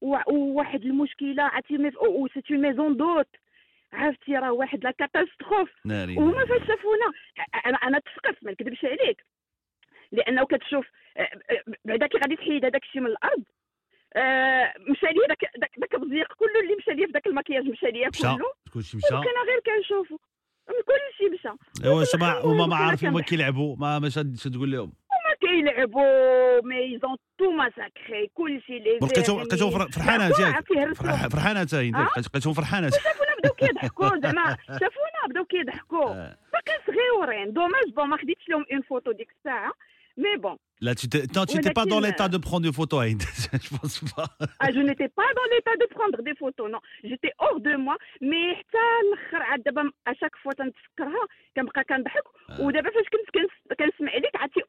وواحد المشكلة عرفتي ميف- و سيت اون ميزون دوت. عرفتي راه واحد لا كاتاستروف. وهما فاش شافونا أنا أنا تسقف ما نكذبش عليك. لأنه كتشوف بعدا كي غادي تحيد هذاك الشيء من الأرض. آه، مشى لي داك داك داك البزيق كله اللي مشى لي في داك المكياج مشى لي كله. كلشي مشى. وكان غير كنشوفو. كل شيء مشى. أيوا شباب هما ما عارفين هما. كيلعبوا. ما مش تقول لهم. كيلعبوا mais ils ont tout massacré كلشي لي بس كتشوف كتشوف فر- فرحانه. فرح- فرحانه انت؟ كتشوف فرحانه شافونا بداو كيضحكوا زعما شافونا بداو كيضحكوا. باقي صغيورين dommage bon ما خديتش لهم une photo ديك الساعة mais bon Là, tu n'étais pas dans l'état de prendre des photos, Aïd. Je pense pas. Ah, je n'étais pas dans l'état de prendre des photos, non. J'étais hors de moi, mais حتى الآخر عاد دابا à chaque fois تنتفكرها كنبقى كنضحك ودابا فاش كنت كنس- كنسمع ليك عرفتي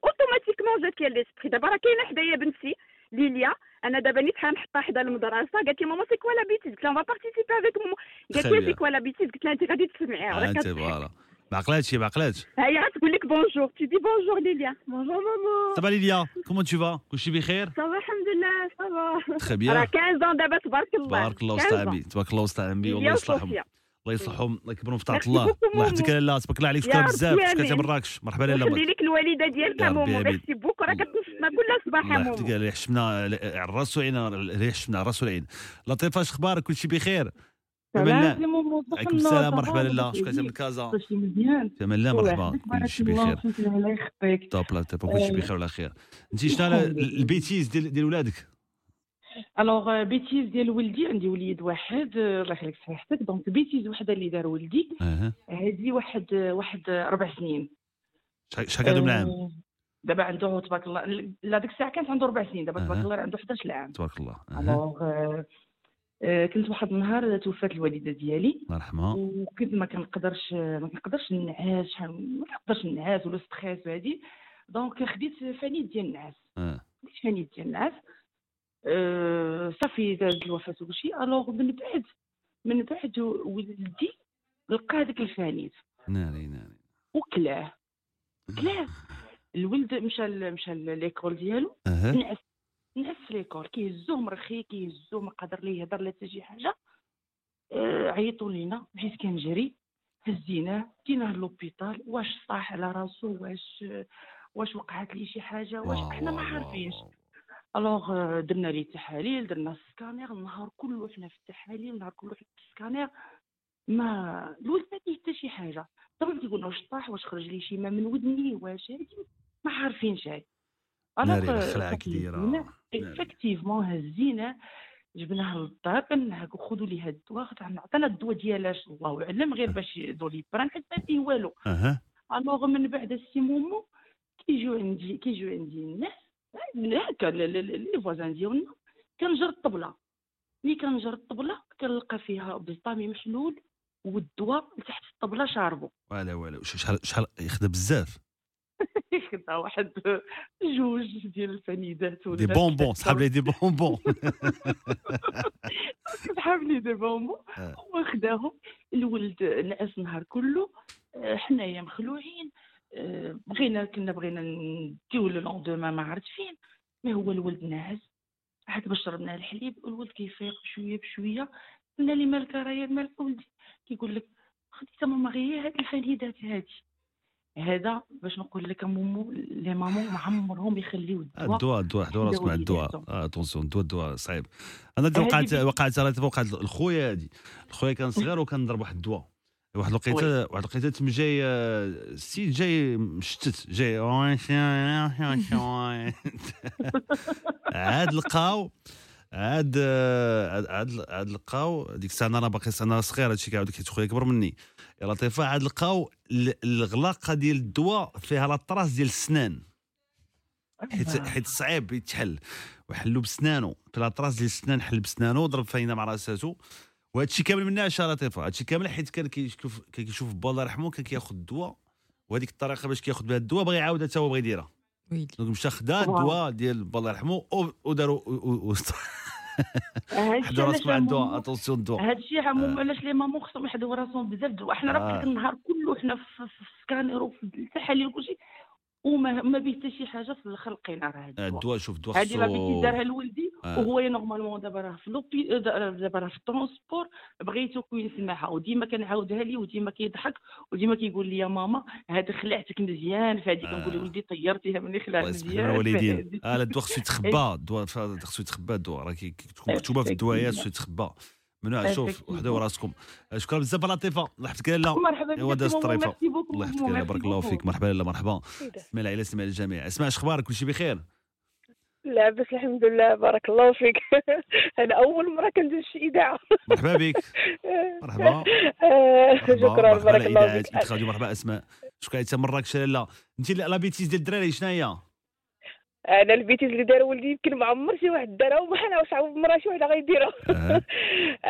automatiquement جات لي l'esprit دابا راه كاينة حدايا بنتي ليليا أنا دابا نيت حنحطها حدا المدرسة قالت لي maman c'est quoi la bêtise قلت لها va participer avec maman قالت لي. c'est quoi la bêtise قلت لها انت غادي تسمعيها انت voilà ما عقلاتش ما عقلاتش هي غتقول لك bonjour tu dis bonjour ليليا bonjour maman صباح ليليا comment tu vas كلشي بخير صافا الحمد لله صافا تخي بيان راه 15 دابا تبارك الله تبارك الله 15 وسط عمي تبارك الله وسط عمي والله يصلحهم الله يصلحهم الله يكبرهم في طاعة الله. الله يحفظك لاله تبارك الله عليك شكرا بزاف شكرا. مراكش مرحبا لاله ويخلي لك الوالدة ديالك مومو. ميرسي بوك راه كتنصفنا كل صباح يا الله مومو يحفظك ريح شمنا على الراس والعين ريح على الراس والعين لطيفة اش أخبارك؟ كلشي بخير؟ سلام تمام ماما عليكم السلام مرحبا لاله شكرا من كازا تمام لا مرحبا. كلشي الله بخير. الله يعطيك. top là top كلشي آه. بخير وعلى خير. انت شنو ال bêtise ديال ولادك؟ alors bêtise ديال ولدي عندي وليد واحد آه، الله يخليك صحيحتك donc bêtise وحدة اللي دار ولدي. هذه واحد واحد أربع سنين. شحال قعدوا من عام؟ آه، دابا عنده تبارك الله لا ديك الساعة كانت عنده أربع سنين دابا تبارك. الله عنده 11 عام تبارك الله. alors آه، آه، كنت واحد النهار توفات الوالدة ديالي. الله يرحمها. وكنت ما كنقدرش ما كنقدرش نعاس ما كنقدرش نعاس ولا stress وهادي. donc خديت فانيت ديال النعاس. خديت فانيت ديال النعاس. صافي دارت الوفاه وكلشي alors من بعد من بعد ولدي لقى هذاك الفانيت ناري ناري وكلاه كلاه الولد مشى مشى l'école ديالو. أها نعس. نعس في l'école كيهزوه مرخي كيهزوه ما قادر ليه يهضر لا حتى شي حاجة عيطوا لينا. بحيث كنجري هزيناه ديناه l'hôpital واش طاح على راسو واش واش وقعت ليه شي حاجة واش حنا ما عارفينش. alors آه، درنا ليه التحاليل درنا السكانير النهار كله حنا في التحاليل النهار كله في السكانير. ما الولد ما فيه حتى شي حاجة. طبعا تيقولنا واش طاح واش خرج ليه شي ما من ودني واش هادي ما عارفينش هاي ناري الخلعة كبيرة. ناري. effectivement هزيناه جبناه للدار كنهاكو خذوا لي هاد الدواء عطانا الدواء ديالاش. الله أعلم غير باش Doliprane حيت ما فيه والو. Alors من بعد السي مومو كيجيو عندي كيجيو عندي الناس هكا les voisins ديالنا. كنجر الطبلة. ملي كنجر الطبلة كنلقى فيها بزطامي محلول والدواء تحت الطبلة شاربو. ولا ولا شحال شحال يخدم بزاف. خدا واحد جوج ديال الفنيدات ولا des bonbons. سحب لي دي بونبون. سحب لي دي بونبون. آه. هو خداهم الولد نعس النهار كله. آه، حنايا مخلوعين. بغينا كنا بغينا نديو le lendemain ما عرفت فين. ما هو الولد ناعس عاد باش شربنا الحليب الولد كيفيق بشوية بشوية. قلنا لي مالك راهي مالك ولدي؟ كيقول لك خديت ماما غير هاد الفنيدات هادي. هذا باش نقول لك مومو les mamans ما عمرهم يخليو الدواء. الدواء الدواء حدوا راسك مع الدواء. آه، attention الدواء الدواء صعيب. أنا وقعت وقعت راه وقعت الخويا هادي. الخويا كان صغير وكان ضرب واحد الدواء. واحد الوقيته واحد الوقيته تم جاي آه، السيد جاي مشتت جاي عاد لقاو عاد آه، عاد عاد- عاد لقاو ديك الساعة أنا باقي أنا صغير هادشي كاع ديك خويا كبر مني. يا لطيفه عاد لقاو ال- الغلاقة ديال الدواء فيها لاطراس ديال السنان. حيت حيت صعيب يتحل. وحلو بسنانو. في la trace ديال السنان حل بسنانو ضرب فاينة مع راساتو. وهذا الشيء كامل منها شا لطيفه هذا الشيء كامل حيت كان كيشوف كان كيشوف با الله يرحمه كان كياخذ الدواء. وهذيك الطريقة باش كياخذ بها الدواء بغى يعاودها حتى هو بغى يديرها. ويلي. donc مشى خدا. الدواء ديال با الله يرحمه وداروا و- و- و- هادشي حدوا علاش راسك مع الدواء مومو- attention الدواء. هادشي عموما علاش les mamans خصهم يحدوا راسهم بزاف دواء حنا راه آه. في النهار كله حنا في في السكانير وفي التحاليل وكلشي وما ما به حتى شي حاجة في الخلقين راه هاد آه، الدواء شوف الدواء هادي راه خصو دارها لولدي آه. وهو normalement دابا راه في l'autre pays دابا راه في ال transport بغيتو كون يسمعها وديما كنعاودها ليه وديما كيضحك وديما كيقول لي يا ماما هذا خلعتك مزيان فهادي آه. كنقول لولدي طيرتيها مني خلع الله يسمح لنا مزيان الوالدين. آه الدواء خصو يتخبى الدواء خصو يتخبى الدواء راه تكون مكتوبة في الدوايات خصو يتخبى ممنوع شوف Effectivement. وحدوا راسكم آه، شكرا بزاف لطيفة. الله يحفظك لاله مرحبا لطيفة الله يحفظك لاله بارك الله فيك. مرحبا لاله مرحبا. اسمع العائله اسمع الجميع. اسمع اش أخبارك كل شيء بخير؟ لاباس الحمد لله بارك الله فيك. أنا أول مرة كندير شي إذاعة. مرحبا بك. مرحبا. آه، مرحبا. شكرا بارك الله فيك. إنت مرحبا. اسماء شكرا حتى مراكش لاله انت لا بيتيز ديال الدراري شنو هي أنا البيتيز اللي دار ولدي يمكن ما عمر شي واحد دارها وما أنا واش عاود مرا شي وحده غيديرها.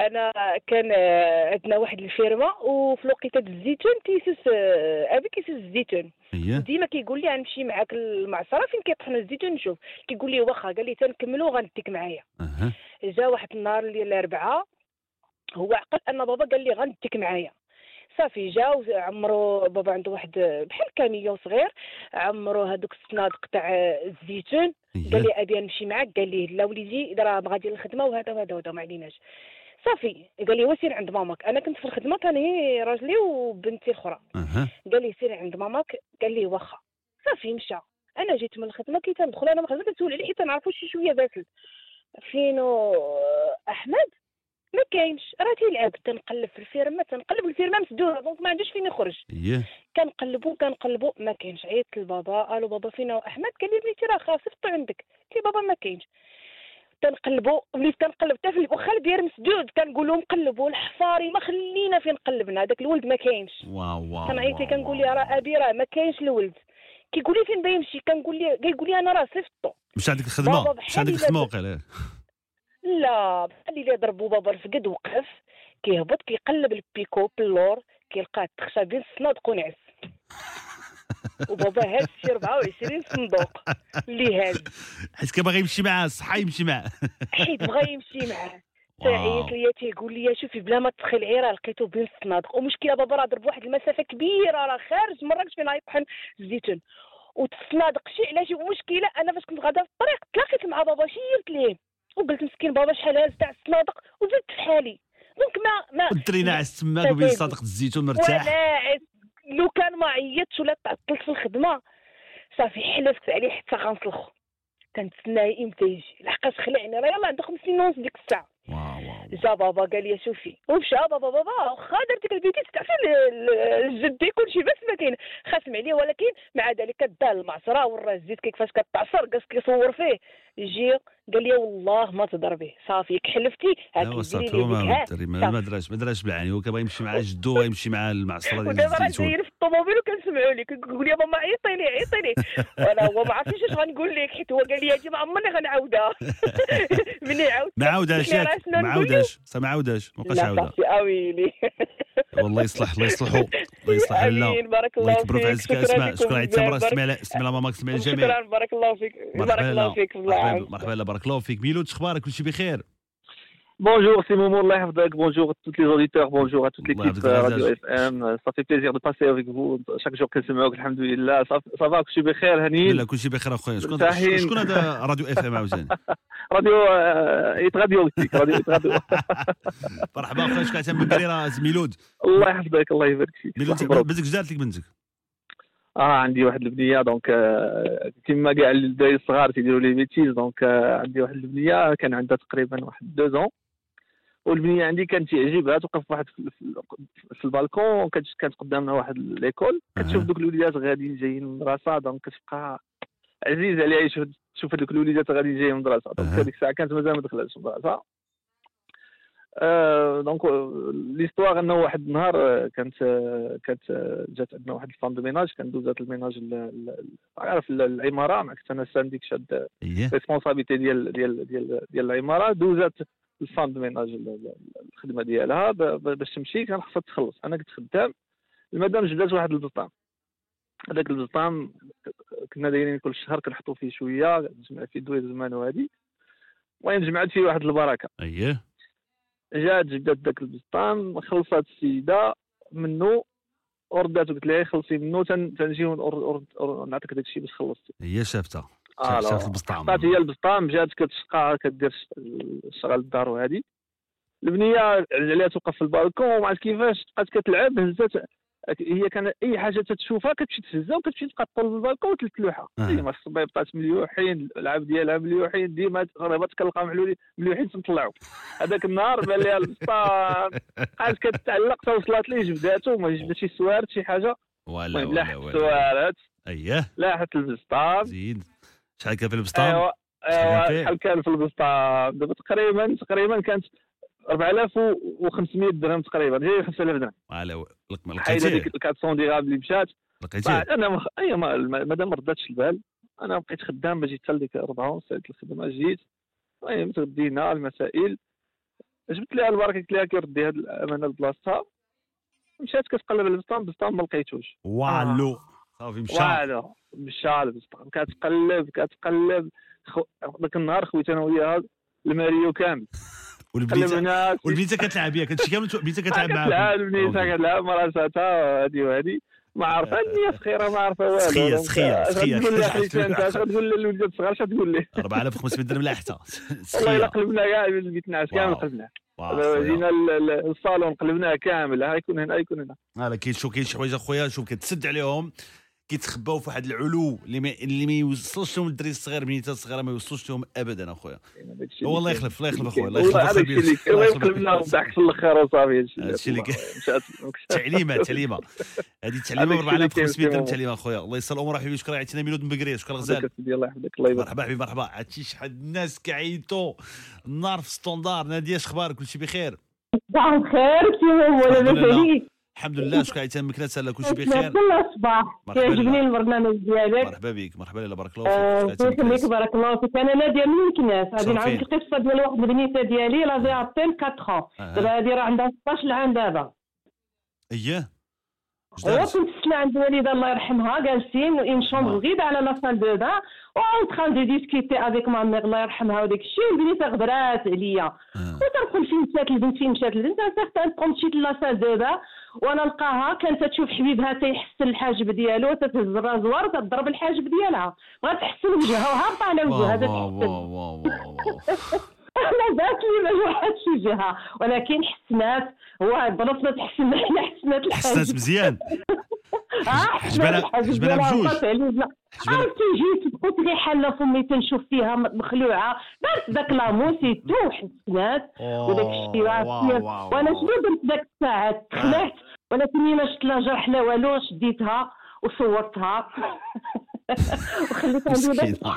أنا كان آه، عندنا واحد الفيرما وفي الوقيته الزيتون تيسوس آه، ابي كيسوس الزيتون. هي ديما كيقول لي غنمشي معاك المعصرة فين كيطحنوا الزيتون؟ نشوف. كيقول لي واخا قال لي تنكملوا غنديك معايا. جا واحد النهار ديال الأربعاء هو عقل أن بابا قال لي غنديك معايا. صافي جا عمرو بابا عنده واحد بحال كاميو صغير عمرو هذوك الصنادق تاع الزيتون قال لي أبي نمشي معاك قال لي لا وليدي راه غادي للخدمة وهذا وهذا وهذا ما عليناش. صافي قال لي وسير عند ماماك. أنا كنت في الخدمة كان هي راجلي وبنتي الاخرى قال لي سير عند ماماك قال لي واخا. صافي مشى. أنا جيت من الخدمة كيتندخل أنا من الخدمة كنسول عليه حتى نعرفو شي شوية باسل. فينو أحمد؟ ما كاينش. راه تيلعب تنقلب في الفيرما تنقلب الفيرما مسدودة donc ما عندوش فين يخرج. هي كنقلبو كنقلبو ما كاينش. عيطت لبابا ألو بابا فين هو أحمد؟ قال لي بنيتي راه راه صيفطو عندك. قلت لي بابا ما كاينش. تنقلبو وليت كنقلب حتى في واخا البير مسدود. كنقولو نقلبو الحفاري ما خلينا فين قلبنا هذاك الولد ما كاينش. واو واو كنعيط ليه واو، كنقول ليه راه أبي راه ما كاينش الولد. كيقول لي فين بغا يمشي كنقول ليه كيقول لي أنا راه صيفطو مش عندك الخدمة؟ مش عندك الخدمة وقيلا لا بحال اللي ضربوا بابا الفقد وقف كيهبط كيقلب البيكو باللور كيلقاه تخشى بين الصنادق ونعس وبابا هاز شي 24 صندوق. اللي هاز حيت كان باغي يمشي معاه صحا يمشي معاه. حيت بغا يمشي معاه. تعيط ليا تيقول لي شوفي بلا ما تدخل عيره لقيتو بين الصنادق ومشكلة بابا راه ضرب واحد المسافة كبيرة راه خارج مراكش فين غيطحن الزيتون. والصنادق شي علاش مشكلة؟ أنا فاش كنت غادا في الطريق تلاقيت مع بابا شيرت ليه. وقلت مسكين بابا شحال هاز تاع الصنادق وزدت في حالي. donc ما ما والدري ناعس تماك وبين صنادق الزيتون مرتاح وناعس لو كان ما عيطتش ولا تعطلت في الخدمة صافي حلفت عليه حتى غنصلخو. كنتسناه إمتى يجي؟ لحقاش خلعني راه يلاه عنده خمس سنين ونص ديك الساعة. واو واو جا بابا قال لي شوفي. ومشى بابا بابا واخا درتك البيتي تعرفي ال- ال- الجدي كلشي بس ما كاين. خاسم عليه ولكن مع ذلك دا المعصرة ورا الزيت كيفاش كتعصر قاس كيصور فيه. يجي قال لي والله ما تضربيه صافي ياك حلفتي هاك ديري ما ما دراش ما دراش بالعاني هو كان باغي يمشي مع جدو ويمشي مع المعصرة ديال ودابا راه داير في الطوموبيل وكنسمعوا لك كيقول لي ماما عيطي لي عيطي لي وأنا هو ما عرفتش اش غنقول لك حيت هو قال لي هادي ما عمرني غنعاودها ملي عاودت ما ياك. شنو ما عاوداش ما عاوداش ما بقاش صافي اويلي والله يصلح الله يصلحو الله يصلح لا. بارك الله الله يكبروا في فيك. عزك. اسمع لكم. شكرا على التمره استمع استمع ماماك استمع الجميع شكرا بارك الله فيك. بارك الله. فيك. مرحبا بارك الله فيك. ميلود أخبارك؟ كل شيء بخير. Bonjour, c'est Momo Yahfadek. Bonjour à tous les auditeurs, bonjour à toute l'équipe euh, Radio. FM. Ça fait plaisir de passer avec vous chaque jour que c'est Alhamdulillah. Ça, ça va, que je suis بخير هنيين. لا كل شيء بخير اخويا شكون. شكون هذا راديو اف ام عاوتاني راديو يتغاديو وقتك راديو يتغاديو. مرحبا اخويا شكون عتام بكري راه ميلود الله يحفظك الله يبارك فيك. ميلود. بنتك جدارت لك بنتك آه عندي واحد البنية دونك آه، كما كاع الدراري الصغار تيديروا لي بيتيز دونك آه، عندي واحد البنية كان عندها تقريبا واحد دو زون والبنية عندي كانت تعجبها توقف واحد في, البالكون كانت قدامنا واحد l'école كتشوف. دوك الوليدات غاديين جايين من المدرسة donc كتبقى عزيز عليها يشوف تشوف هذوك الوليدات غادي جايين من المدرسة. donc. هذيك الساعة كانت مازال ما دخلتش المدرسة. آه، donc l'histoire انه واحد النهار آه، كانت آه، كانت جات عندنا واحد ال femme de ménage. كان دوزات ال ménage ال- ال- ال- عارف ال- العمارة ما كنت أنا syndic شاد responsabilité ديال ديال ديال ديال العمارة. دوزات ال femme de ménage ال- ال- الخدمة ديالها باش تمشي كان خصها تخلص. أنا كنت خدام المدام جبدات واحد البسطام هذاك البسطام كنا دايرين كل شهر كنحطوا فيه شوية تجمع فيه دوير زمان وهادي. المهم جمعت فيه واحد البركة. إيه جات جبدات داك البسطام خلصات السيدة منه وردات وقلت لها خلصي منه تن- تنجي نعطيك داك الشيء باش خلصتي. هي شافتها شافت لا. البسطام. عطات هي البسطام جات كتشقى كدير الشغل الدار وهادي. البنية عليها توقف في البالكون وما عرفت كيفاش بقات كتلعب هزات هي كان أي حاجة تتشوفها كتمشي تهزها وكتمشي تبقى تطول في البالكون وتلوحها آه. ديما الصبايب بقات مليوحين العاب ديالها مليوحين ديما غريبات كنلقاو محلولين مليوحين تنطلعوا هذاك النهار بان ليها البسطام. بقات كتعلق تا وصلت ليه جبداتو ما جبدات شي سوارت شي حاجة. ولا ولا لاحت ولا. السوارت اييه لاحت البسطام. زيد شحال كان في البسطام؟ ايوا ايوا؟ شحال كان في البسطام؟ دابا تقريبا تقريبا كانت 4500 درهم تقريبا جاي 5000 درهم. ولا لق- حيد هذيك لقيتيه 400 ديغام اللي مشات. لقيتيه. أنا مخ... أي ما مادام ما رداتش البال أنا بقيت خدام باش جيت حتى لديك 4 سالت الخدمة جيت. المهم تغدينا المسائل. جبت لها البركة قلت لها كيردي هاد الأمانة لبلاصتها مشات كتقلب البسطام البسطام ما لقيتوش. والو. صافي مشى. والو. البسطام كتقلب كتقلب. خو... ذاك النهار خويت أنا وياها الماريو كامل. والبنيته كتلعب بها كنتي كامل البنيته كتلعب معاك كتلعب البنيته كتلعب مراساتها هادي وهادي. ما عارفة النية سخيره ما عارفة والو. سخية. غتقول لي حيت أنت اش غتقول للولد الصغار اش غتقول ليه 4500 درهم لاحته والله إلا سخيه قلبنا كاع البيت نعاس كامل. قلبناه. جينا ال- ال- الصالون قلبناه كامل. ها يكون هنا يكون هنا. لا كاين شو كاين شي حوايج أخويا شوف كتسد عليهم. كيتخباو في واحد العلو اللي ما اللي ما يوصلش لهم الدري الصغير البنيته الصغيرة ما يوصلش لهم ابدا أخويا. والله اللي يخلف الله. يخلف أخويا الله يخلف الله الله يقلبنا وضحك في الآخر وصافي هادشي اللي الله. تعليمة تعليمة. هذه تعليمة ب هذاك الشيء اللي 4500 درهم. تعليمة أخويا. الله يسر الأمور حبيبي شكرا عيطينا ميلود من بكري شكرا غزال الله يحفظك الله يبارك. مرحبا حبيبي مرحبا. عرفتي شحال الناس كيعيطوا؟ النار في standard نادية اش أخبارك كلشي بخير. صباح الخير كيفهم ولا الحمد لله. لاباس الحمد لله. من مكناس لا كلشي بخير. كل الصباح كيعجبني. البرنامج ديالك مرحبا بك مرحبا لاله بارك الله آه، فيك الله يخليك بارك الله فيك. أنا نادية من مكناس غادي. نعاود القصة ديال واحد البنيته ديالي لا في ابتين 4 أها. دابا هادي راه عندها 16 عام دابا. اييه هو دارت؟ كنت سلا عند الوالده الله يرحمها جالسين en chambre آه. غير على la salle de bain. en train de discuter avec ma mère الله يرحمها وداك الشيء. البنيته غبرات عليا. آه. وتنقول فين مشات البنت فين مشات البنت أنا certaine que مشيت la salle de bain. وأنا نلقاها كانت تشوف حبيبها تيحسن الحاجب ديالو تتهز ال rasoir وتضرب الحاجب ديالها. بغات تحسن وجهها وهابطه على وجهها أنا ذات لي ما جرحتش وجهها ولكن حسنات هو بلاصه تحسن حنا حسنات الحاجب حسنات مزيان. آه، حجبنا- بجوج. عرفتي جيت بقيت غير حاله فمي تنشوف فيها مخلوعة. دارت داك la mousse et tout حسنات. وداك الشيء وأنا. شنو درت داك الساعات تخلعت. ولكن ما شفت لا جرح لا والو شديتها وصورتها. وخليت عندي داك مسكينة.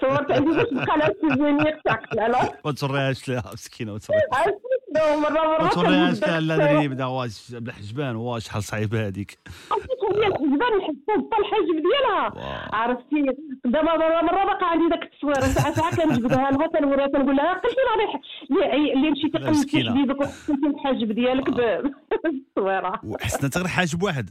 صورت عندي باش تبقى لها souvenir تاع قلاله ما توريهاش لها مسكينة ما شنو مرة مرة ما لها لا. دري بدا واش بالحجبان واش شحال صعيبه هذيك. هي الحجبان نحسها حتى الحجب ديالها. عرفتي؟ دابا مره مرة باقا عندي داك التصوير. ساعة ساعة كنجبدها لها كنوريها كنقول لها قلتي راه اللي اللي مشيتي قلتي مسكينة. حبيبك وحسنتي الحاجب ديالك بالتصويرة. وحسنا غير حاجب واحد.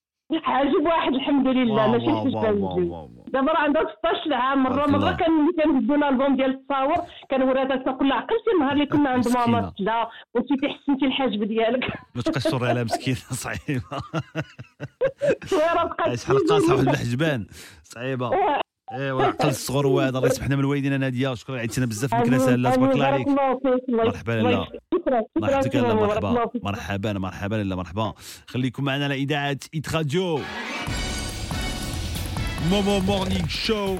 حاجب واحد الحمد لله ماشي واو. دابا راه عندها 16 عام مرة مرة. كان ملي كنهزو الألبوم ديال التصاور كان وراتها كل عقلتي النهار اللي كنا عند. ماما لا وانتي حسنتي الحاجب ديالك ما تبقاش عليها مسكينة صعيبة شحال قاصحه واحد الحجبان صعيبة ايوا عقل الصغر هو هذا الله يسمحنا من الوالدين. ناديه شكرا عيطتينا بزاف من كناسه لا تبارك الله عليك. مرحبا لاله. شكرا مرحبا شكرا لاله الله مرحبا. مرحبا مرحبا لاله مرحبا. خليكم معنا على اذاعه ايت راديو Momo Morning Show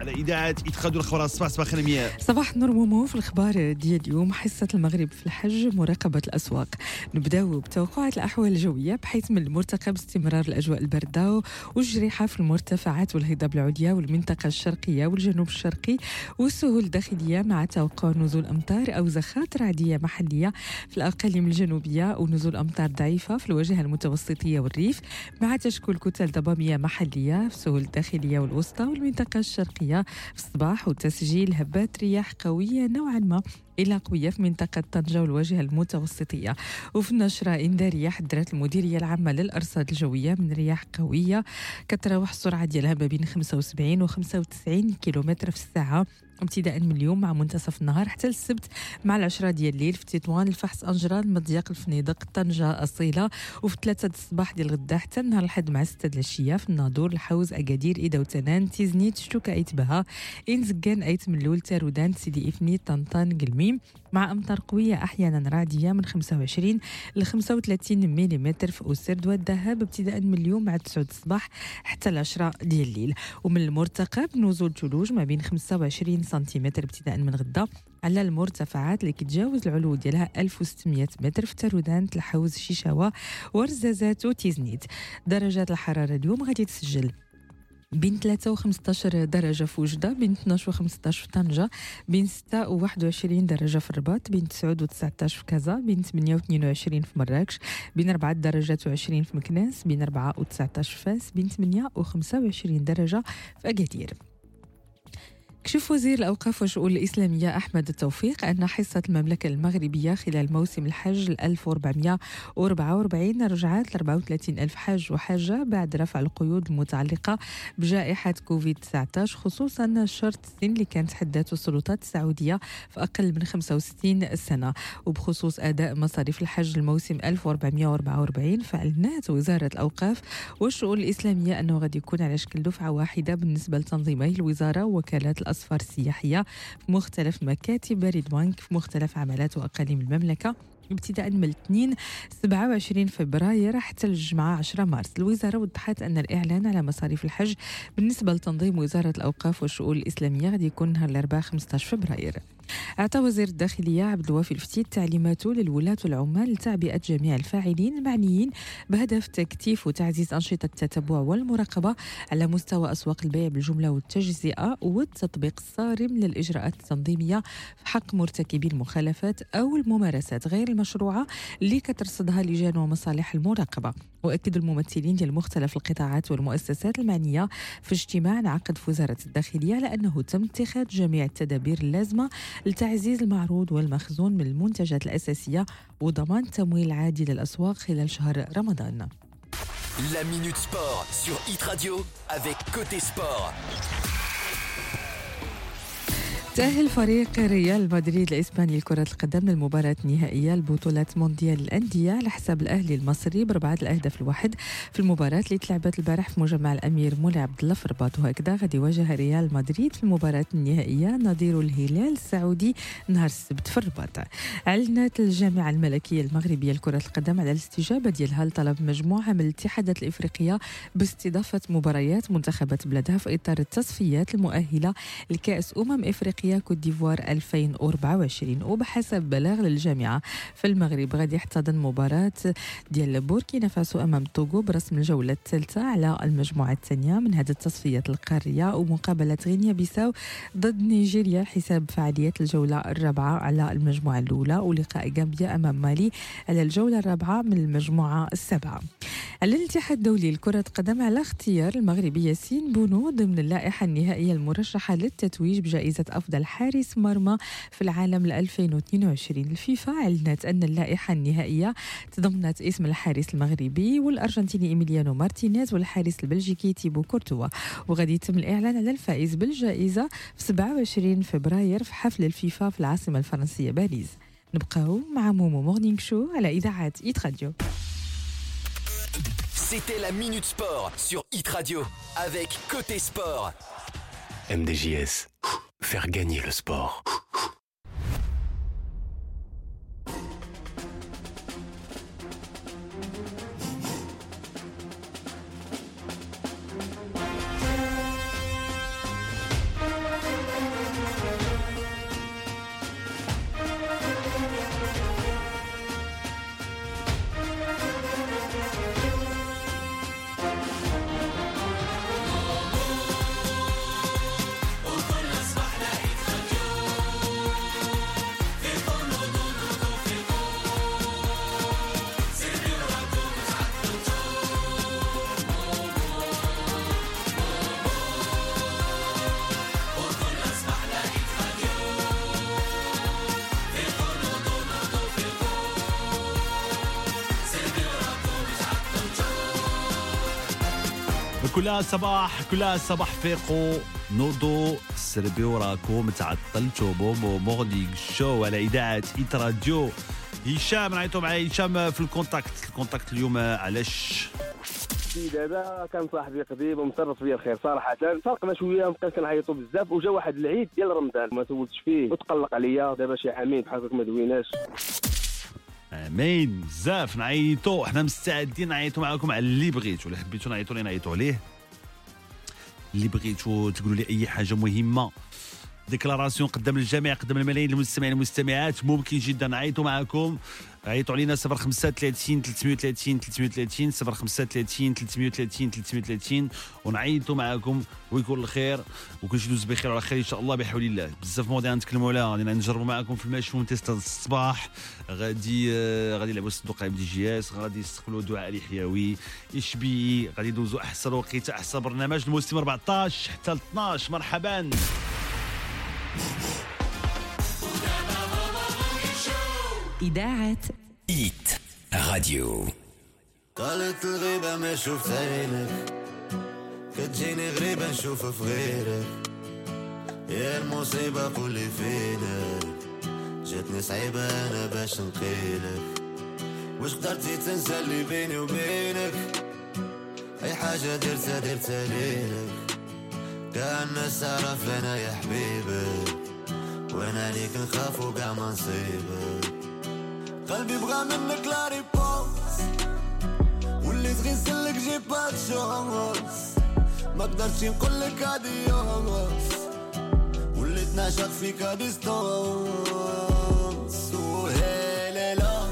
على إذاعة Hit Radio الأخبار الصباح صباح خير مياه صباح نور مومو في الأخبار ديال اليوم. حصة المغرب في الحج مراقبة الأسواق. نبداو بتوقعات الأحوال الجوية بحيث من المرتقب استمرار الأجواء الباردة والجريحة في المرتفعات والهضاب العليا والمنطقة الشرقية والجنوب الشرقي والسهول الداخلية مع توقع نزول أمطار أو زخات رعدية محلية في الأقاليم الجنوبية ونزول أمطار ضعيفة في الواجهة المتوسطية والريف مع تشكل كتل ضبابية محلية في السهول الداخلية والوسطى والمنطقة الشرقية. في الصباح وتسجيل هبات رياح قوية نوعا ما إلى قوية في منطقة طنجة والواجهة المتوسطية. وفي النشرة إنذارية حذرت المديرية العامة للأرصاد الجوية من رياح قوية كتراوح السرعة ديالها ما بين 75 و 95 كيلومتر في الساعة. ابتداء من اليوم مع منتصف النهار حتى السبت مع العشرة ديال الليل في تطوان الفحص أنجران المضيق الفنيدق طنجة أصيلة وفي ثلاثة الصباح ديال غدا حتى النهار الحد مع ستة العشية في الناظور الحوز أكادير إيدا وتنان تيزنيت شتوكا أيتبها إنزكان أيت ملول تارودان سيدي إفني طنطان قلميم. مع أمطار قوية أحيانا رعدية من 25 ل 35 ملم في أسرد والذهب ابتداء من اليوم مع 9 الصباح حتى العشرة ديال الليل. ومن المرتقب نزول ثلوج ما بين 25 سنتيمتر ابتداء من غدا على المرتفعات اللي كتجاوز العلو ديالها 1600 متر في تارودان الحوز شيشاوة ورزازات وتيزنيت. درجات الحرارة اليوم غادي تسجل بين 3 و 15 درجة في وجدة بين 12 و 15 في طنجة بين 6 و 21 درجة في الرباط بين 9 و 19 في كازا بين 8 و 22 في مراكش بين 4 درجات و 20 في مكناس بين 4 و 19 في فاس بين 8 و 25 درجة في أكادير. كشف وزير الأوقاف والشؤون الإسلامية أحمد التوفيق أن حصة المملكة المغربية خلال موسم الحج 1444 رجعت ل 34 ألف حاج وحاجة بعد رفع القيود المتعلقة بجائحة كوفيد 19 خصوصا شرط السن اللي كانت حدته السلطات السعودية في أقل من 65 سنة. وبخصوص أداء مصاريف الحج الموسم 1444 فأعلنت وزارة الأوقاف والشؤون الإسلامية أنه غادي يكون على شكل دفعة واحدة بالنسبة لتنظيمي الوزارة ووكالات الأسفار السياحية في مختلف مكاتب بريد بنك في مختلف عملات وأقاليم المملكة. ابتداء من الاثنين 27 فبراير حتى الجمعة 10 مارس. الوزارة وضحت أن الإعلان على مصاريف الحج بالنسبة لتنظيم وزارة الأوقاف والشؤون الإسلامية غادي يكون نهار الأربعاء 15 فبراير. أعطى وزير الداخلية عبد الوافي الفتيت تعليماته للولاة والعمال لتعبئة جميع الفاعلين المعنيين بهدف تكثيف وتعزيز أنشطة التتبع والمراقبة على مستوى أسواق البيع بالجملة والتجزئة والتطبيق الصارم للإجراءات التنظيمية في حق مرتكبي المخالفات أو الممارسات غير المشروعة اللي كترصدها لجان ومصالح المراقبة. وأكد الممثلين ديال مختلف القطاعات والمؤسسات المعنية في اجتماع انعقد في وزارة الداخلية على أنه تم اتخاذ جميع التدابير اللازمة لتعزيز المعروض والمخزون من المنتجات الأساسية وضمان تمويل عادي للأسواق خلال شهر رمضان La Minute Sport sur Hit Radio avec Côté Sport. تأهل فريق ريال مدريد الإسباني لكرة القدم للمباراة النهائية لبطولة مونديال الأندية على حساب الأهلي المصري بربعة الأهداف الواحد في المباراة اللي تلعبت البارح في مجمع الأمير مولاي عبد الله في الرباط وهكذا غادي يواجه ريال مدريد في المباراة النهائية نظير الهلال السعودي نهار السبت في الرباط. أعلنت الجامعة الملكية المغربية لكرة القدم على الاستجابة ديالها لطلب مجموعة من الاتحادات الإفريقية باستضافة مباريات منتخبات بلادها في إطار التصفيات المؤهلة لكأس أمم إفريقيا كوت ديفوار 2024 وبحسب بلاغ للجامعة في المغرب غادي يحتضن مباراة ديال بوركينا فاسو أمام توغو برسم الجولة الثالثة على المجموعة الثانية من هذه التصفيات القارية. ومقابلة غينيا بيساو ضد نيجيريا حساب فعاليات الجولة الرابعة على المجموعة الأولى. ولقاء غامبيا أمام مالي على الجولة الرابعة من المجموعة السابعة. على الاتحاد الدولي لكرة القدم على اختيار المغربي ياسين بونو ضمن اللائحة النهائية المرشحة للتتويج بجائزة أفضل حارس مرمى في العالم ل 2022 الفيفا أعلنت أن اللائحة النهائية تضمنت اسم الحارس المغربي والأرجنتيني إيميليانو مارتينيز والحارس البلجيكي تيبو كورتوا. وغادي يتم الإعلان على الفائز بالجائزة في 27 فبراير في حفل الفيفا في العاصمة الفرنسية باريس. نبقاو مع Momo Morning Show على إذاعة Hit Radio. C'était la Minute Sport sur Hit Radio avec Côté Sport. MDJS, faire gagner le sport. كلها صباح كلها صباح فيقوا نوضوا سربيو راكم تعطلتوا Momo Morning Show على إذاعة Hit Radio. هشام نعيطوا مع هشام في ال contact. ال contact اليوم علاش؟ دابا كان صاحبي قديم ومصرف بيا الخير صراحة. فرقنا شوية مابقاش كنعيطوا بزاف وجا واحد العيد ديال رمضان. ما سولتش فيه وتقلق عليا. دابا شي عامين بحال ما دويناش. آمين. بزاف. نعيطوا حنا مستعدين نعيطوا معاكم على اللي بغيتوا اللي حبيتوا نعيطوا لي نعيطوا عليه. اللي بغيتوا تقولوا لي أي حاجة مهمة. déclaration قدام الجميع قدام الملايين المستمعين والمستمعات. ممكن جدا. نعيطوا معكم عيطوا علينا 035 330 330 035 330 330 ونعيطوا معكم ويكون الخير. وكل شيء يدوز بخير وعلى خير إن شاء الله بحول الله. بزاف مواضيع نتكلموا عليها. غادي نجربوا معكم في المشموم test الصباح. غادي آه، غادي يلعبوا الصندوق MDJS. غادي يستقبلوا دعاء اليحياوي اشبي غادي يدوزوا أحسن وقيته أحسن برنامج. الموسم 14 حتى ل 12 مرحبا. إذاعة Hit Radio. طالت الغيبة ما شفت عينك. كتجيني غريبة نشوف في غيرك. يا المصيبة قولي فينك. جاتني صعيبة أنا باش نقيلك. واش قدرتي تنسى اللي بيني وبينك؟ أي حاجة درتها درتها ليك كأن الناس تعرف أنا يا حبيبي وأنا عليك نخاف وقع ما نصيبك قلبي بغى منك la réponse وليت غير نسولك j'ai pas chance ما قدرتش نقول لك adios وليت نعشق فيك distance وهي لا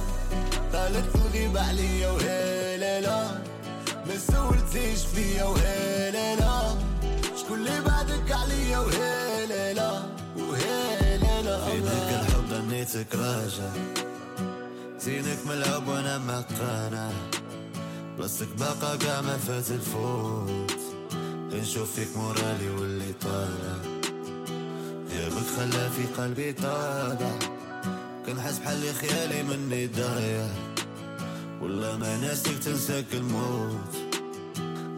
طالت الغيبة عليا وهي لا ما سولتيش فيا وهي اللي بعدك عليا وهي لا وهي لا في ذاك الحب ظنيتك راجع زينك ملعب وأنا مقانع بلاصتك باقا قاع ما فات الفوت نشوف فيك مورالي واللي طالع غيابك خلى في قلبي طابع كنحس بحال خيالي مني ضايع والله ما ناسيك تنساك الموت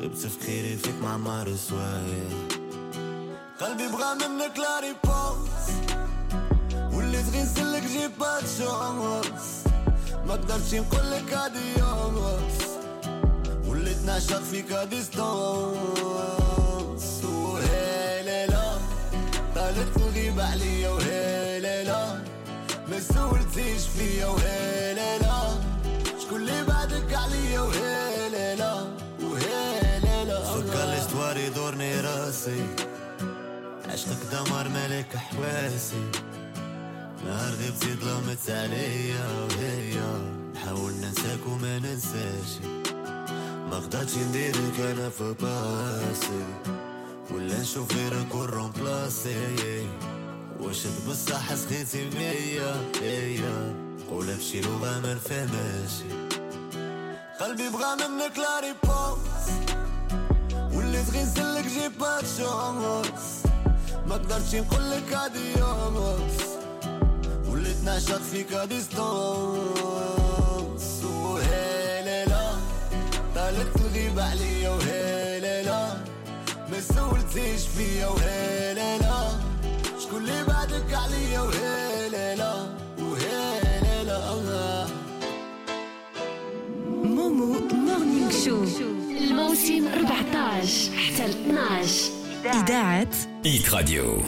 غير تفكيري فيك مع مر السوايع قلبي بغى منك la réponse وليت غير نسولك j'ai pas chance ما قدرتش نقول لك adios وليت نعشق فيك distance وهي لا طالت الغيبة عليا وهي لا ما سولتيش فيا وهي لا شكون اللي بعدك عليا وهي لا وهي لا فكر الاستوار يدورني راسي عشقك دمر ملك حواسي نهار غيبتي ظلمت عليا وهي نحاول ننساك وما ننساش. ما قدرتش نديرك أنا في passé. ولا نشوف غيرك ون remplacer واش بصح سخيتي بيا هي قولها بشي لغة ما نفهمهاش. قلبي بغى منك la réponse وليت غير نسولك j'ai pas ما قدرتش نقول لك adios وليت نعشق فيك distance وهي لا طالت الغيبة عليا وهي لا ما سولتيش فيا وهي لا شكون اللي بعدك عليا وهي لا وهي لا مومو Morning Show؟ الموسم 14 حتى ل 12 إذاعة Hit Radio.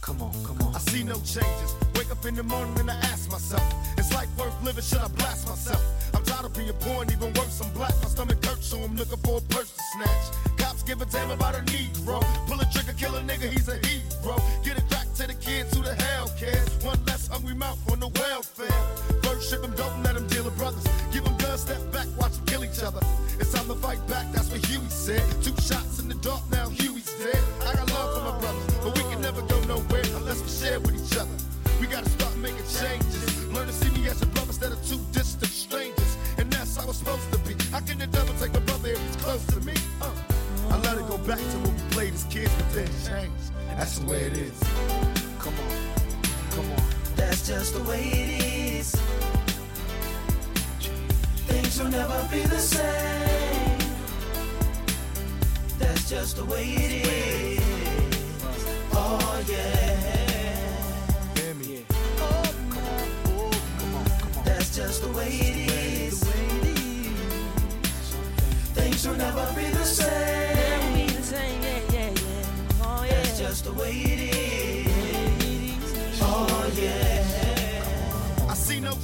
Come on, come on. I see no changes. Wake up in the morning and I ask myself, is life worth living? Should I blast myself? I'm tired of being poor and even worse, I'm black. My stomach hurts, so I'm looking for a purse to snatch. Cops give a damn about a Negro. Pull a trigger, kill a nigga, he's a hero. Get it back to the kids who the hell cares. One less hungry mouth on the welfare. Ship them, don't let them deal with brothers. Give them guns, step back, watch them kill each other. It's time to fight back, that's what Huey said. Two shots in the dark, now Huey's dead. I got love for my brothers, but we can never go nowhere unless we share with each other. We gotta start making changes. Learn to see me as a brother instead of two distant strangers. And that's how it's supposed to be. How can the devil take my brother if he's close to me? Uh. I let it go back to when we played as kids, but then changed. That's the way it is. Come on, come on. That's just the way it is. Things will never be the same. That's just the way it is. Oh yeah. That's just the way it is. Things will never be the same. That's just the way it is.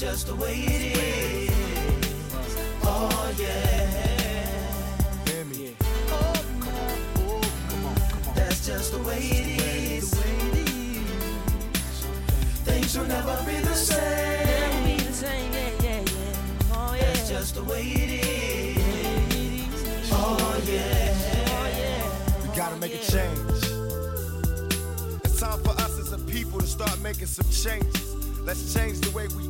That's just the way it is. Oh yeah. That's just the way it is. Things will never be the same. Oh yeah. That's just the way it is. Oh, oh yeah. We gotta make a change. It's time for us as a people to start making some changes. Let's change the way we eat.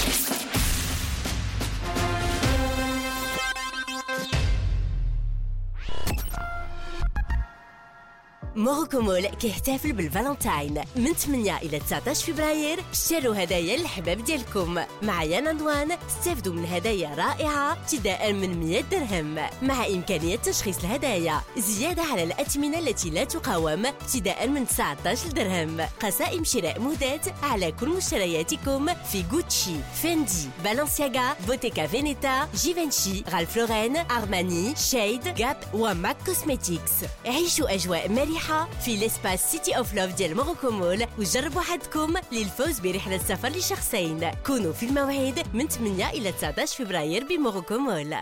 Morocco Mall كيحتفل بالفالنتاين من 8 إلى 19 فبراير. اشتروا هدايا للحباب ديالكم. مع Yan&One استفدوا من هدايا رائعة ابتداء من 100 درهم. مع إمكانية تشخيص الهدايا زيادة على الأثمنة التي لا تقاوم ابتداء من 19 درهم. قسائم شراء مهدات على كل مشترياتكم في غوتشي فيندي بالانسياغا بوتيكا فينيتا جيفنشي رالف لورين أرماني شيد جاب وماك كوسميتيكس عيشوا أجواء مرحة في ليسباس سيتي أوف لوف ديال موروكو مول وجربوا حدكم للفوز برحلة سفر لشخصين كونوا في الموعد من 8 إلى 19 فبراير بموروكو مول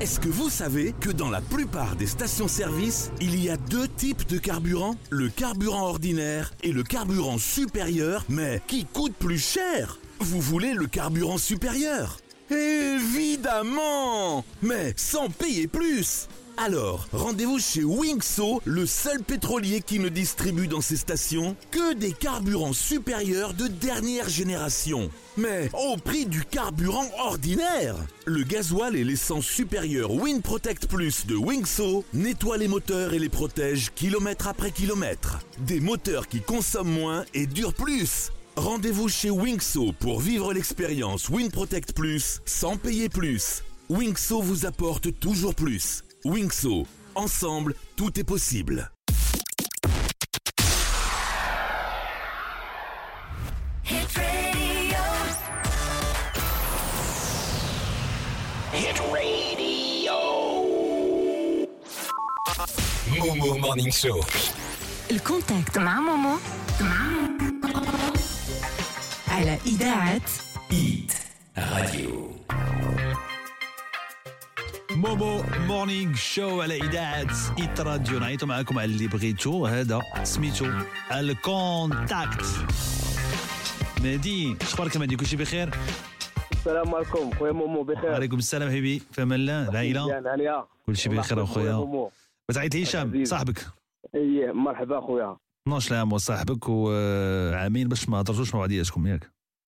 Est-ce que vous savez que dans la plupart des stations-service, il y a deux types de carburant Le carburant ordinaire et le carburant supérieur, mais qui coûte plus cher Vous voulez le carburant supérieur Évidemment Mais sans payer plus Alors, rendez-vous chez Wingso, le seul pétrolier qui ne distribue dans ses stations que des carburants supérieurs de dernière génération. Mais au prix du carburant ordinaire Le gasoil et l'essence supérieure Wind Protect Plus de Wingso nettoient les moteurs et les protègent kilomètre après kilomètre. Des moteurs qui consomment moins et durent plus Rendez-vous chez Wingso pour vivre l'expérience Wind Protect Plus sans payer plus. Wingso vous apporte toujours plus. Wingso, ensemble, tout est possible. Hit radio. Hit radio. Momo Morning Show. الكونتاكت مع مومو مع مومو على إذاعة Hit Radio. مومو Morning Show على إذاعة Hit Radio نعيطوا معاكم على اللي بغيتو. هذا سميتو ال contact. مهدي أخبارك مهدي؟ كلشي بخير؟ السلام عليكم. خويا مومو بخير. وعليكم السلام حبيبي. في أمان الله العائله كلشي بخير اخويا مومو. بتعيط هشام. صاحبك. إيه مرحبا خويا. 12 عام وصاحبك وعامين باش ما هضرتوش مع بعضياتكم ياك.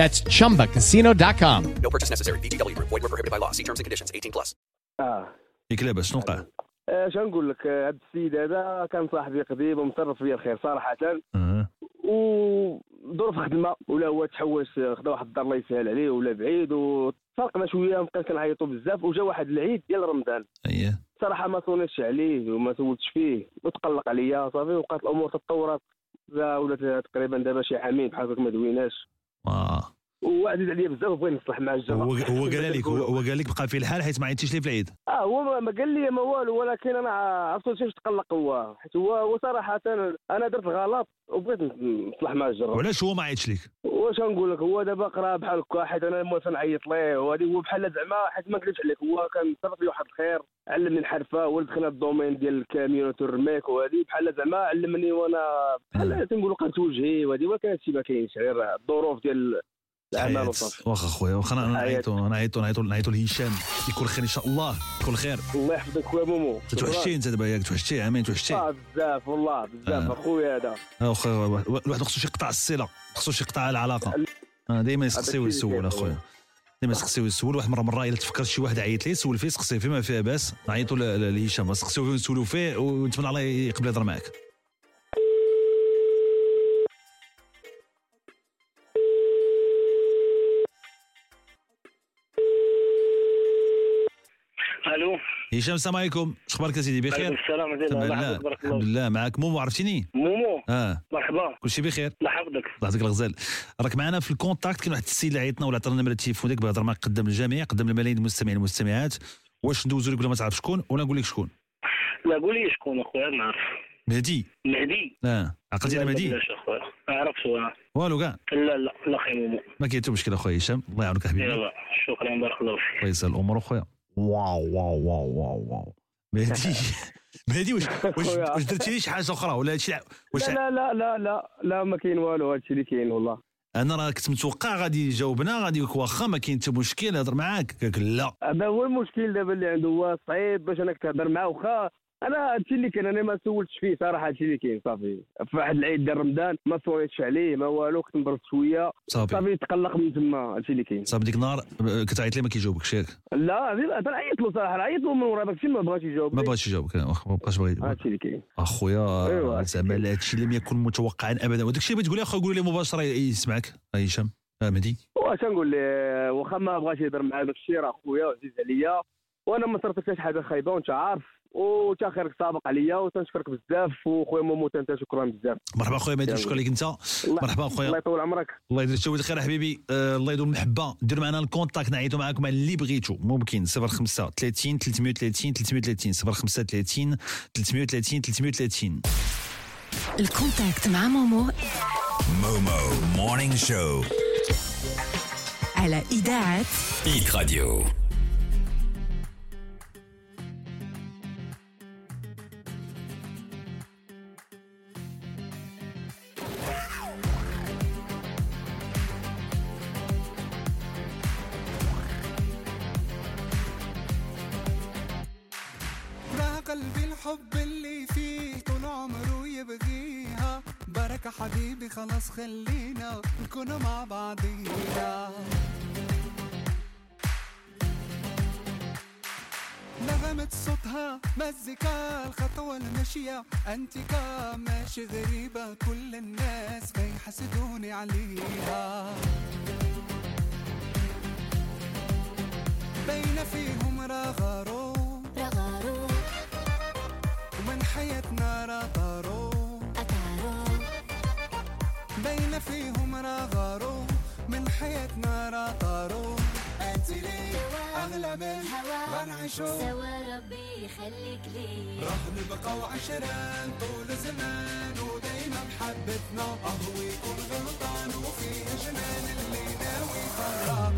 That's chumbacasino.com. No purchase necessary. Group. Void were prohibited by law. See terms and conditions. 18 plus. آه. ياك لاباس شنو وقع؟ اش نقول لك؟ آه، هذا السيد هذا كان صاحبي قديم ومتصرف فيا الخير صراحة. وظروف خدمة. ولا هو تحوس آه، خدا واحد الدار الله يسهل عليه ولا بعيد. وتفرقنا شوية. بقينا كنعيطوا بزاف. وجا واحد العيد ديال رمضان. اييه صراحة ما صونيتش عليه وما سولتش فيه. وتقلق عليا صافي. وبقات الأمور تطورت لا ولات تقريبا دابا شي عامين بحال هكاك ما دويناش. آه وعزيز عليا بزاف وبغيت نصلح مع الجماعة. هو هو قال لك هو قال لك بقى في الحال حيت ما عيطتيش ليه في العيد. آه هو ما- قال لي ما والو ولكن أنا عرفت شي تقلق هو. حيت هو هو صراحة أنا درت غلط وبغيت نصلح مع الجرة وعلاش هو ما عيطش لك؟ واش نقول لك؟ هو دابا قرا بحال هكا حيت أنا موالف نعيط ليه. وهذه هو بحال زعما حيت ما نكذبش عليك هو كان صرف لي واحد الخير علمني الحرفة ولا دخلنا ال domaine ديال الكاميونات والرموك وهذه. بحال زعما علمني وأنا بحال تنقولوا قلت وجهي وهذه ولكن هادشي ما كاينش. غير الظروف ديال الاعمال حياة. وصافي واخا خويا واخا أنا- نعيطوا نعيطوا نعيطوا نعيطوا لهشام. يكون خير إن شاء الله يكون خير. الله يحفظك خويا مومو. توحشتي انت دابا ياك توحشتي عامين توحشتي آه بزاف والله بزاف آه. أخويا هذا. آه واخا الواحد خصو يقطع الصلة خصو يقطع العلاقة. آه ديما يسقسي ويسول أخويا. ديما يسقسي ويسول واحد مرة مرة إلا تفكر شي واحد عيط ليه سول فيه سقسي فيه ما فيها باس. نعيطوا لهشام. سقسيو فيه ونسولوا فيه ونتمنى الله يقبل يهضر معاك. ألو؟ هشام السلام عليكم. أخبارك يا سيدي بخير؟ عليكم السلام ورحمة الله. تمام الله لا بارك الحمد. لله. معاك مومو عرفتيني؟ مومو؟ آه. مرحبا. كلشي بخير؟ الله يحفظك. الله يعطيك الغزال. راك معنا في ال contact كاين واحد السيد اللي عيطنا ولا عطانا نمره التليفون ديالك يهضر معك قدام الجميع قدام الملايين المستمعين والمستمعات. واش ندوزو لك ولا ما تعرف شكون؟ ولا نقول لك شكون؟ لا قول لي شكون أخويا نعرف. مهدي. مهدي. آه. عقلتي على لا، مهدي؟ بلاش أخويا؟ ما عرفتش هو والو كاع. لا لا لا أخي مومو. ما كاين حتى مشكل أخويا هشام. الله يعاونك حبيبي. يلا شكرا بارك الله فيك. الله يسهل الأمور أخويا. واو واو واو واو واو. مهدي مهدي واش واش. واش درتي لي شي حاجة أخرى ولا هادشي واش لا لا؟ لا لا لا ما كاين والو هادشي اللي كاين والله. أنا راه كنت متوقع غادي يجاوبنا غادي يقول واخا ما كاين حتى مشكل نهضر معاك. قال لا. هذا هو المشكل دابا اللي عنده هو صعيب باش أنك تهضر معاه واخا. أنا هادشي اللي كان أنا ما سولتش فيه صراحة هادشي اللي كاين صافي. في واحد العيد ديال رمضان ما صويتش عليه ما والو كنت مبرد شوية. صافي. صافي تقلق من تما هادشي اللي كاين صافي ديك النهار آه، كتعيط ليه ما كيجاوبكش ياك؟ لا هذا عيط له صراحة عيط له من ورا داكشي ما بغاش يجاوب ما بغاش يجاوبك ما بقاش باغي هادشي اللي كاين أخويا أيوة. زعما هادشي لم يكن متوقعا أبدا. وداك الشيء بغيت تقول لي أخويا قول لي مباشرة يسمعك هشام آه، مهدي. واش نقول ليه واخا ما بغاش يهضر معايا داك الشيء راه خويا وعزيز عليا. وأنا ما شي حاجة خايبة وأنت عارف. وتا خيرك سابق عليا وتنشكرك بزاف. وخويا مومو انت شكرا بزاف. مرحبا اخويا مهدي شكرا لك انت؟ مرحبا اخويا الله يطول عمرك. الله يدير الشوي الخير حبيبي. آه الله يدوم المحبه ديروا معنا ال contact نعيطوا معاكم على اللي بغيتوا ممكن 05 30 330 330 05 30 330 330 ال contact مع مومو. مومو Morning Show. على إذاعة Hit Radio قلبي الحب اللي فيه طول عمره يبغيها. بركة حبيبي خلاص خلينا نكون مع بعضينا. نغمة صوتها مزيكا الخطوة المشية. انتكا ماشي غريبة كل الناس بيحسدوني عليها. بين فيهم رغرو حياتنا رطارو أتارو بين فيهم رغرو من حياتنا رطارو انت لي أغلى من غنعيشو سوا ربي يخليك لي. راح نبقى وعشرين طول زمان ودايما محبتنا اهو يكون غلطان وفيه جنان اللي ناوي يفرقنا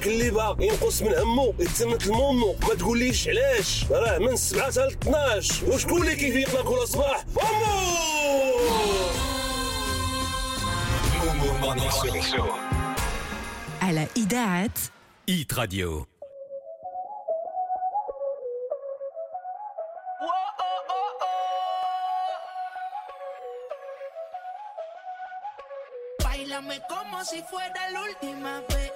قالك اللي باغي ينقص من همه يتسمت المومو. ما تقوليش علاش؟ راه من 7 حتى ل 12 وشكون اللي كيفيق كل صباح مومو على إذاعة ايت راديو Baila Bailame como si fuera la última vez.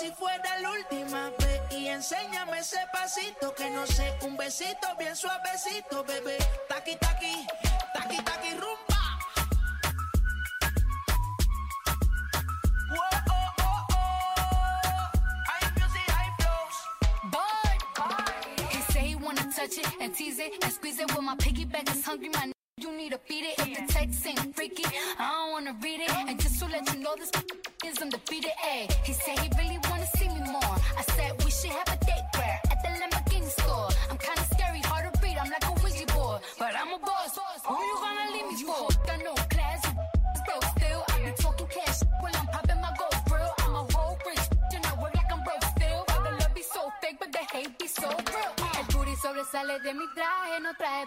Si fuera la última vez y enséñame ese pasito que no sé, un besito bien suavecito, bebé. Taqui taqui, taqui taqui rumba. Touch it and tease it and squeeze it. When my piggyback is hungry, my you need to feed it. If the text ain't freaky, I don't wanna read it. And just to let you know, this he said he really wanna see me more. I said we should have a date where at the Lamborghini store. I'm kinda scary, hard to read. I'm like a Ouija board, but I'm a boss. Who you gonna leave me for? Got no class, broke still. I be talking cash when I'm popping my gold grill. I'm a whole rich, and I work like I'm broke still. All love be so fake, but the hate be so real. El booty sobresale de mi traje, no traje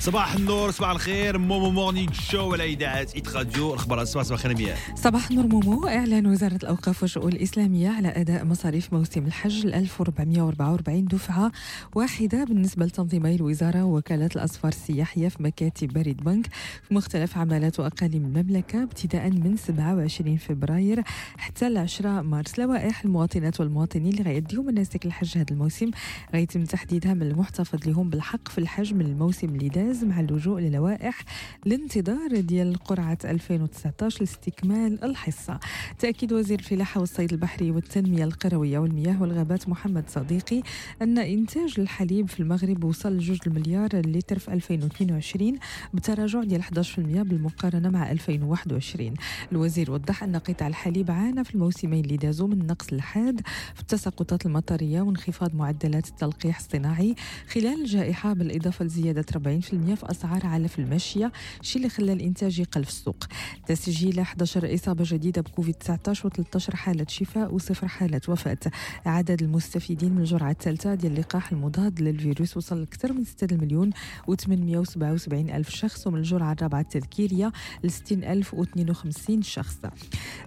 صباح النور صباح الخير. مومو Morning Show على إذاعة Hit Radio الاخبار الصباح صباح الخير. مياه صباح النور مومو. إعلان وزارة الأوقاف والشؤون الإسلامية على أداء مصاريف موسم الحج ال 1444 دفعة واحدة بالنسبة لتنظيمي الوزارة ووكالات الأسفار السياحية في مكاتب بريد بنك في مختلف عمالات وأقاليم المملكة ابتداء من 27 فبراير حتى ل 10 مارس. لوائح المواطنات والمواطنين اللي غيديو مناسك الحج هذا الموسم غيتم تحديدها من المحتفظ لهم بالحق في الحج من الموسم اللي داز مع اللجوء للوائح الانتظار ديال قرعة 2019 لاستكمال الحصة. تأكيد وزير الفلاحة والصيد البحري والتنمية القروية والمياه والغابات محمد صديقي أن إنتاج الحليب في المغرب وصل لجوج المليار لتر في 2022 بتراجع ديال 11% بالمقارنة مع 2021 الوزير وضح أن قطاع الحليب عانى في الموسمين اللي دازوا من نقص الحاد في التساقطات المطرية وانخفاض معدلات التلقيح الصناعي خلال الجائحة بالإضافة لزيادة 40% في أسعار علف الماشية شي اللي خلى الإنتاج يقل في السوق. تسجيل 11 إصابة جديدة بكوفيد 19 و13 حالة شفاء وصفر حالة وفاة. عدد المستفيدين من الجرعة الثالثة ديال اللقاح المضاد للفيروس وصل لأكثر من 6 مليون و877 ألف شخص ومن الجرعة الرابعة التذكيرية ل 60 ألف و52 شخص.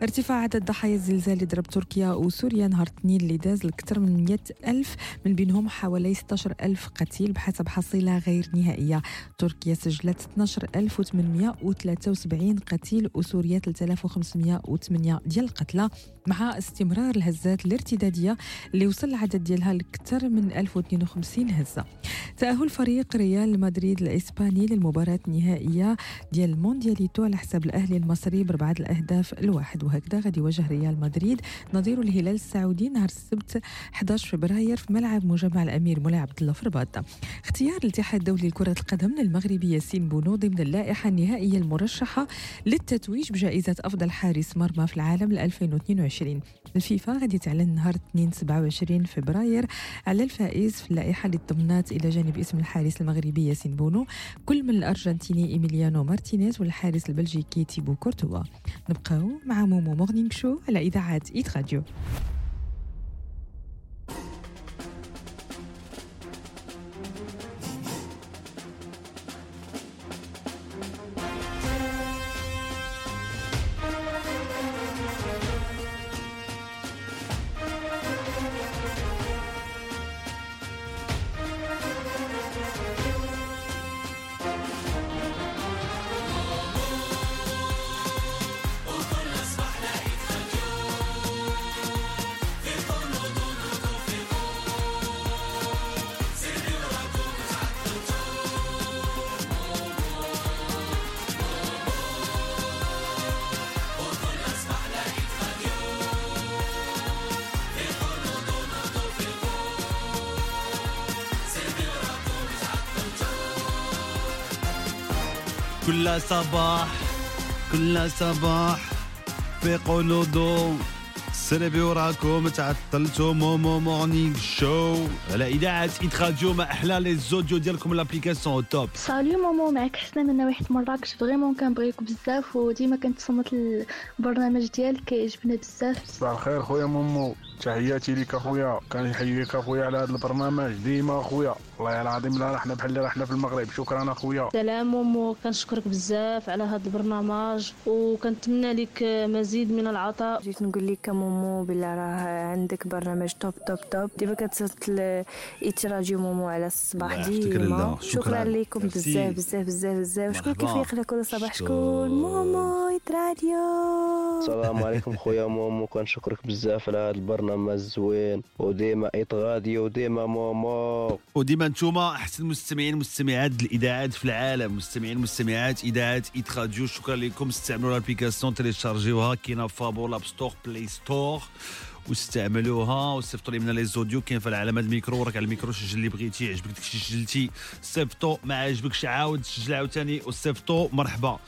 ارتفاع عدد ضحايا الزلزال اللي ضرب تركيا وسوريا نهار الاثنين اللي داز لأكثر من 100 ألف من بينهم حوالي 16 ألف قتيل بحسب حصيلة غير نهائية. تركيا سجلت 12873 قتيل وسوريا 3508 ديال القتلى مع استمرار الهزات الارتدادية اللي وصل العدد ديالها لأكثر من 1052 هزة. تأهل فريق ريال مدريد الإسباني للمباراة النهائية ديال الموندياليتو على حساب الأهلي المصري بربعة الأهداف الواحد وهكذا غادي يواجه ريال مدريد نظير الهلال السعودي نهار السبت 11 فبراير في ملعب مجمع الأمير مولاي عبد الله في الرباط اختيار الاتحاد الدولي لكرة القدم للمغربي ياسين بونو ضمن اللائحة النهائية المرشحة للتتويج بجائزة أفضل حارس مرمى في العالم ل 2022 الفيفا غادي تعلن نهار 2 27 فبراير على الفائز في اللائحة اللي ضمنات إلى جانب اسم الحارس المغربي ياسين بونو كل من الأرجنتيني إيميليانو مارتينيز والحارس البلجيكي تيبو كورتوا. نبقاو مع مومو Morning Show على إذاعة Hit Radio. كل صباح كل صباح فيقوا نوضوا وراكم تعطلتوا مومو Morning Show على إذاعة Hit Radio مع أحلى les audios ديالكم l'application top salut مومو معك حسنة من نواحي مراكش vraiment كنبغيك بزاف. وديما كنتصنت البرنامج ديالك كيعجبنا بزاف. صباح الخير خويا مومو تحياتي ليك أخويا. كنحييك أخويا على هذا البرنامج. ديما أخويا. والله العظيم لا إحنا بحال اللي رحنا في المغرب. شكرا أخويا. سلام مومو كنشكرك بزاف على هذا البرنامج. وكنتمنى لك مزيد من العطاء. جيت نقول لك مومو بلا راه عندك برنامج top top top ديما كتسجل Hit Radio مومو على الصباح الله يحفظك ديما. شكرا. شكراً. لكم. بزاف بزاف بزاف بزاف. شكون. كيفيق لك كل صباح؟ شكون. شكون مومو Hit Radio السلام عليكم خويا مومو كنشكرك بزاف على هذا البرنامج. الزوين وديما Hit Radio وديما مومو. وديما نتوما احسن مستمعين مستمعات الإذاعات في العالم. مستمعين مستمعات إذاعات Hit Radio. شكرا لكم. استعملوا ال application تيليشارجيوها. كاينة فابور l'App Store Play Store. واستعملوها. وصيفطوا لي منها les audios. كاين في العلامه الميكرو. وراك على الميكرو. سجل اللي بغيتي عجبك داكشي سجلتي صيفطو. ما عجبكش عاود سجل عاوتاني. وصيفطو. مرحبا.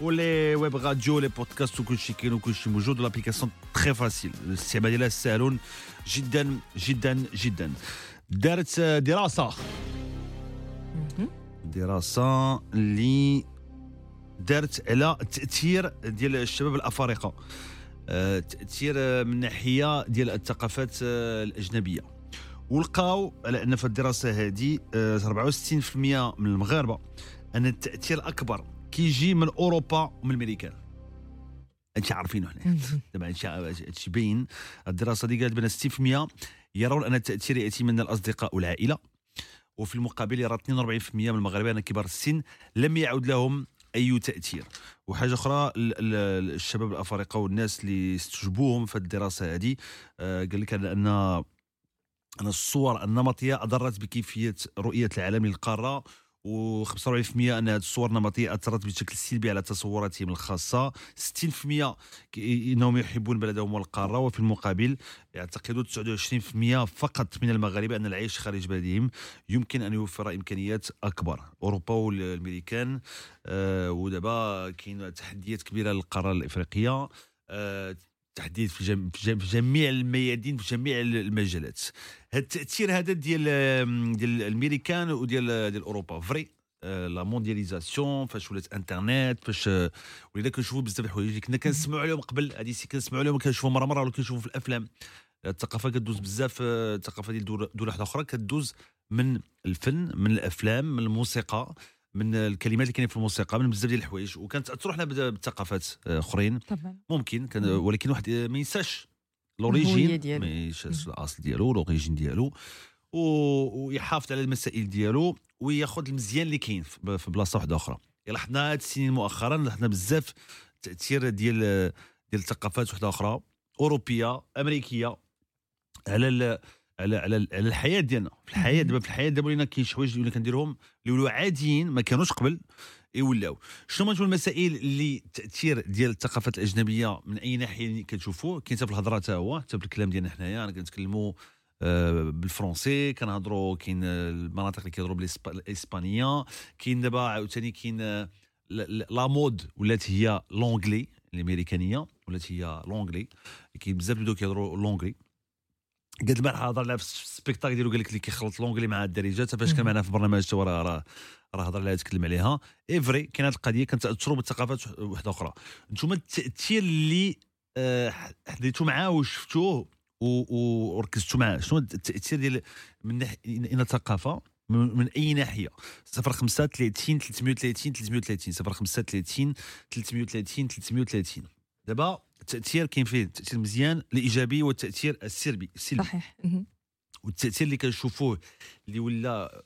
و les web radios les podcasts وكلشي كاين وكلشي موجود وال application très facile الاستعمال ديالها سهل جدا جدا جدا دارت دراسه دراسه اللي دارت على التاثير ديال الشباب الافارقه تاثير آه، من ناحيه ديال الثقافات الاجنبيه ولقاو على ان في الدراسه هذه آه، 64% من المغاربه ان التاثير الاكبر كيجي من أوروبا ومن الامريكان هادشي عارفينه حنا دابا هادشي باين الدراسة دي قالت بأن 60% يرون أن التأثير يأتي من الأصدقاء والعائلة. وفي المقابل يرى 42% من المغاربه ان كبار السن لم يعد لهم أي تأثير. وحاجة أخرى ال- ال- الشباب الأفارقة والناس اللي استجوبوهم في الدراسة هذه آه، قال لك ان أن الصور النمطية أضرت بكيفية رؤية العالم للقارة و45% أن هذه الصور النمطية أثرت بشكل سلبي على تصوراتهم الخاصة. 60% كي- إنهم يحبون بلدهم والقارة وفي المقابل يعتقد 29% فقط من المغاربة أن العيش خارج بلدهم يمكن أن يوفر إمكانيات أكبر. أوروبا والأمريكان آه ودابا كاين تحديات كبيرة للقارة الإفريقية. آه تحديد في, جم... في جم- في جميع الميادين في جميع المجالات. هذا التأثير هذا ديال ديال الأمريكان وديال ديال أوروبا. vrai آه، la mondialisation فاش ولات انترنت فاش آه، ولينا كنشوفوا بزاف الحوايج اللي كنا كنسمعوا عليهم قبل. هذه كنسمعوا عليهم كنشوفوا مرة مرة ولا كنشوفوا في الأفلام. الثقافة كدوز بزاف آه، الثقافة ديال دول دول واحدة أخرى كدوز من الفن من الأفلام من الموسيقى. من الكلمات اللي كاينين في الموسيقى من بزاف ديال الحوايج وكنتاثروا حنا بد- بثقافات آه، أخرين. طبعا ممكن كان ولكن واحد آه، ما ينساش l'origine ديالو. ما ينساش الأصل ديالو l'origine ديالو ويحافظ على المسائل ديالو وياخذ المزيان اللي كاين في بلاصة واحدة أخرى. لاحظنا هاد السنين مؤخرا لاحظنا بزاف تأثير ديال ديال الثقافات واحدة أخرى أوروبية أمريكية على على على على الحياة ديالنا. في الحياة دابا في الحياة دابا ولينا كاين شي حوايج اللي كنديرهم اللي ولاو عاديين ما كانوش قبل يولاو. شنو هما المسائل اللي التاثير ديال الثقافات الأجنبية من أي ناحية كتشوفوا كاين حتى في الهضرة حتى هو حتى في الكلام ديالنا حنايا كنتكلموا آه، بالفرونسي كنهضروا كاين المناطق اللي كيهضروا بالإسب- الإسبانية كاين دابا عاوتاني كاين آه، la mode ولات هي l'anglais الأمريكانية ولات هي l'anglais. كاين بزاف اللي بداو كيهضروا l'anglais. قد البارحه هضر لها في ال spectacle ديالو. قال لك اللي كيخلط l'anglais مع الدارجه حتى فاش كان معنا في البرنامج حتى هو راه راه راه هضر عليها تكلم عليها. اي vrai كاين هذه القضية كنتاثروا بالثقافات واحدة أخرى. نتوما التأثير اللي آه، حديتوا معاه وشفتوه وركزتوا معاه. شنو التأثير ديال من ناحية الثقافة؟ من من أي ناحية؟ 05 30 330 330 05 30 330 330 دابا التأثير كاين فيه التأثير مزيان الإيجابي والتاثير السلبي السلبي. صحيح. والتأثير اللي كنشوفوه اللي ولا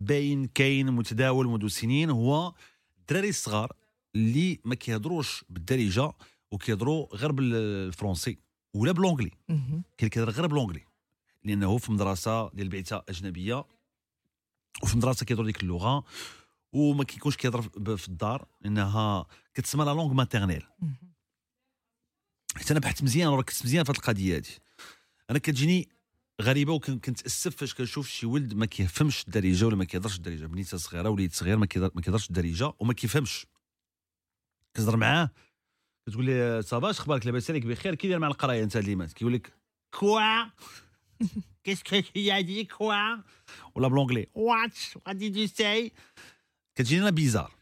باين كاين متداول منذ سنين هو الدراري الصغار اللي ما كيهضروش بالدارجة وكيهضروا غير بالفرنسي ولا ب l'anglais. كاين كيهضر غير ب l'anglais لأنه في مدرسة ديال بعثه أجنبية وفي مدرسة كيهضروا ديك اللغة وما كيكونش كيهضر في الدار لأنها كتسمى la langue maternelle حتى أنا بحثت مزيان وركزت مزيان في هذه القضية هذه أنا كتجيني غريبة وكنتاسف فاش كنشوف شي ولد ما كيفهمش الدارجة ولا ما كيهضرش الدارجة. بنيته صغيرة وليد صغير ما كيهضر- ما كيهضرش الدارجة وما كيفهمش. كتهضر معاه كتقول لي ça va اش أخبارك؟ لاباس عليك بخير. كي داير مع القراية أنت هاد les maths؟ كيقول لك quoi؟ qu'est-ce que dis quoi؟ ولا ب l'anglais. what what did you say كتجيني أنا bizarre.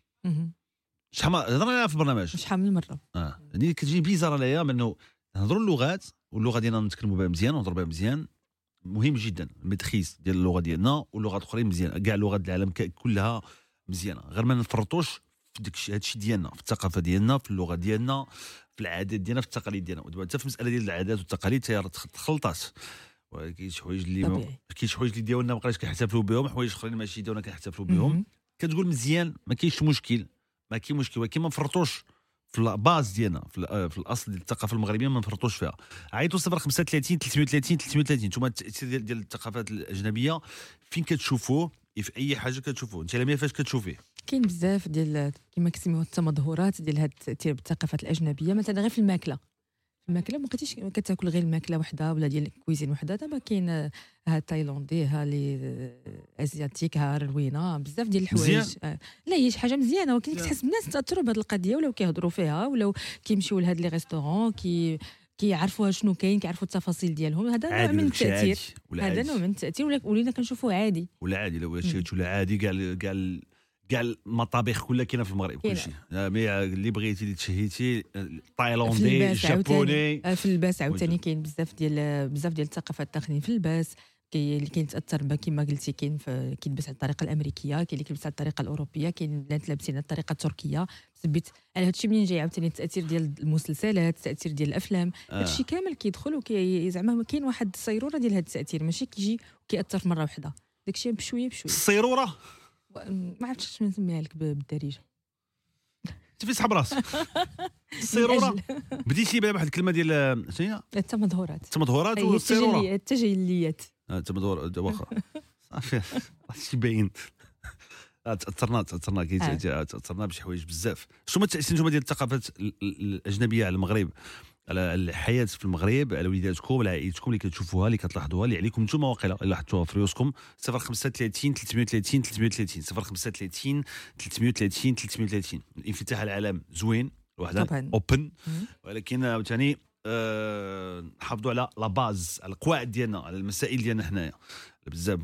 شحال ما هضرنا عليها في البرنامج. شحال من مرة. آه. يعني كتجي bizarre عليا منه نهضروا اللغات واللغة ديالنا نتكلموا بها مزيان ونهضروا بها مزيان. مهم جدا ال maîtrise ديال اللغة ديالنا واللغات الاخرين مزيان. كاع لغات العالم كلها مزيانة. غير ما نفرطوش في داك الشيء هادشي ديالنا في الثقافة ديالنا في اللغة ديالنا في العادات ديالنا في التقاليد ديالنا. ودابا حتى في المساله ديال العادات والتقاليد تي راه تخلطات. كاين شي حوايج اللي. كاين شي حوايج اللي ديالنا ما بقاش كنحتفلوا بهم حوايج أخرين ماشي ديالنا كنحتفلوا بهم. كتقول مزيان ما كاينش مشكل. ما كاين مشكل ولكن ما نفرطوش في ال base ديالنا آه، في الأصل ديال الثقافة المغربية ما نفرطوش فيها. عيطوا 035 330 330 أنتم التأثير ديال, الثقافات الأجنبية فين كتشوفوه؟ في أي حاجة كتشوفوه. أنت لميا فاش كتشوفيه. كاين بزاف ديال كما كيسميوها التمظهرات ديال هاد التأثير بالثقافات الأجنبية مثلا غير في الماكلة. الماكلة ما بقيتيش كتاكل غير الماكله وحدة ولا ديال ال cuisine وحدة دابا كاين آه، ها التايلاندي ها les آه، asiatiques ها روينة بزاف ديال الحوايج. آه، لا هي شي حاجة مزيانة ولكن. كتحس بالناس تأثروا بهذه القضية ولاو كيهضروا فيها ولاو كيمشيو لهاد les restaurants كي كيعرفوا شنو كاين كيعرفوا التفاصيل ديالهم هذا نوع من ولا التأثير ولا هذا. نوع من التأثير ولا- ولينا كنشوفوه عادي ولا عادي لو شي ولا عادي كاع كاع كاع المطابخ كلها كاينة في المغرب. كلشي. آه، mais اللي بغيتي اللي تشهيتي اللباس الجابوني عاوتاني. آه، في اللباس عاوتاني. كاين بزاف ديال بزاف ديال الثقافات داخلين في اللباس كاين اللي كيتاثر بها كما قلتي كاين كيلبس على الطريقة الأمريكية كاين اللي كيلبس على الطريقة الأوروبية كاين البنات لابسين على الطريقة التركية. سبيت على هادشي منين جاي عاوتاني؟ التأثير ديال المسلسلات التأثير ديال الأفلام. آه. هادشي كامل كيدخل وكي زعما كاين واحد الصيرورة ديال هاد التأثير ماشي كيجي وكيأثر في مرة واحدة داكشي بشوية بشوية. الصيرورة؟ ما عرفتش شنو نسميها لك بالدارجة. انت في صحاب راسك. الصيرورة. من بديتي بها واحد الكلمة ديال آه، شنو هي؟ التمظهرات التمظهرات هي والصيرورة. التجليات التجليات. آه، التمظهر واخا صافي. هادشي باين. آه، تأثرنا تأثرنا آه. تأثرنا بشي حوايج بزاف. شنو هما التأثير ديال الثقافات ال- ال- الأجنبية على المغرب؟ على الحياة في المغرب على وليداتكم على عائلتكم اللي كتشوفوها اللي كتلاحظوها اللي عليكم نتوما واقيلا. اللي لاحظتوها في ريوسكم 035 330 330 035 330 330 الانفتاح على العالم زوين وحده طبعاً. open ولكن عاوتاني آه، نحافظوا على la base على القواعد ديالنا على المسائل ديالنا حنايا. بزاف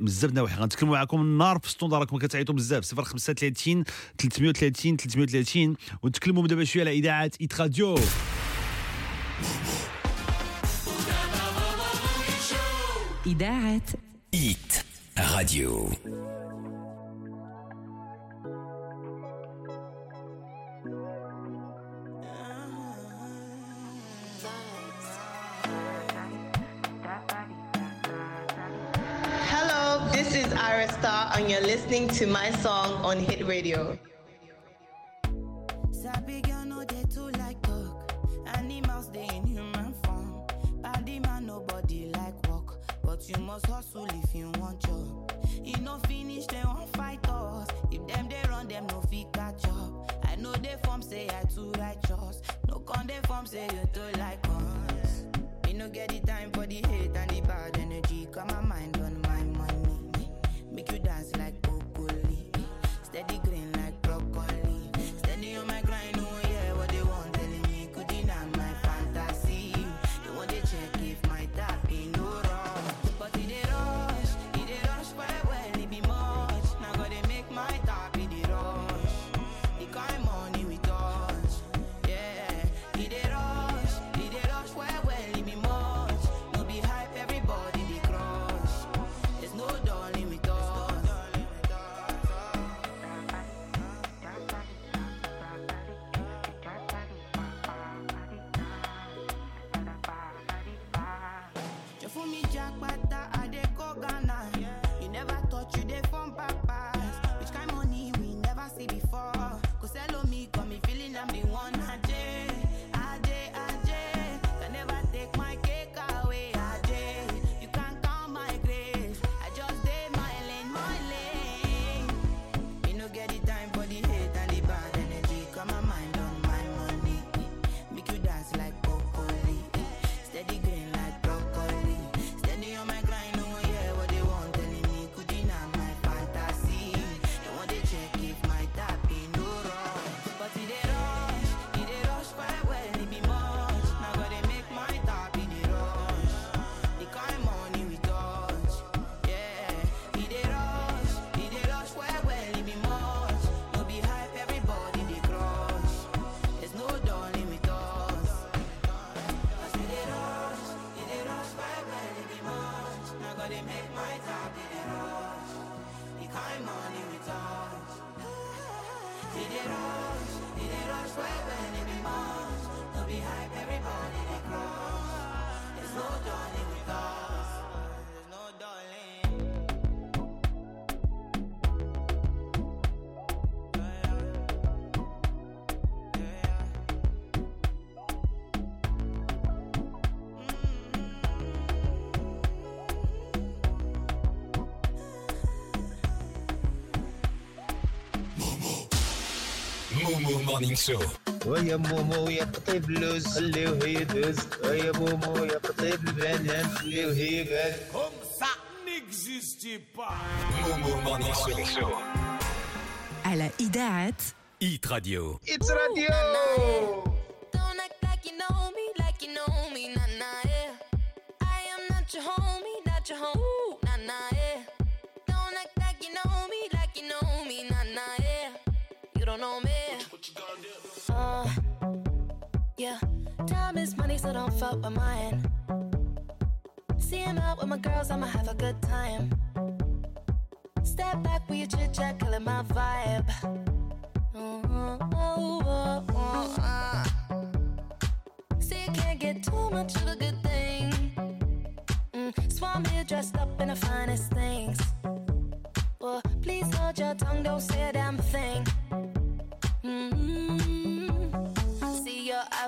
بزاف نواحي. غنتكلموا معكم النهار في standard راكم كتعيطوا بزاف. 035 330 330 ونتكلموا دابا شوية على إذاعة ايت راديو إذاعة إيت راديو Hello, this is Ira Star, and you're listening to my song on Hit Radio. Dey in human form. Body man nobody like work, but you must hustle if you want job. E no finish dem wan fight us. If them dey run them no fit catch up. I know dey form say I too righteous. No con dey form say you too like us. Me no get the time for the hate and the bad energy. Come on مومو مورنينغ شو ويا مومو يا قطيب اللوز خليوه يدوز ويا مومو يا قطيب البنان خليوه يبان مومو مورنينغ شو على إذاعة ايت راديو اتس راديو Don't act like you know me, like you know me, nah nah yeah. I am not your homie, not your home, nah nah yeah. Don't act like you know me, like you know me, nah nah yeah. You don't know me. Yeah. Time is money, so don't fuck with mine. See him out with my girls, I'ma have a good time. Step back with your chit chat, killing my vibe. Oh, oh, oh, oh, ah. See, you can't get too much of a good thing. Mm, so I'm here dressed up in the finest things. Well, please hold your tongue, don't say a damn thing. Mm-hmm.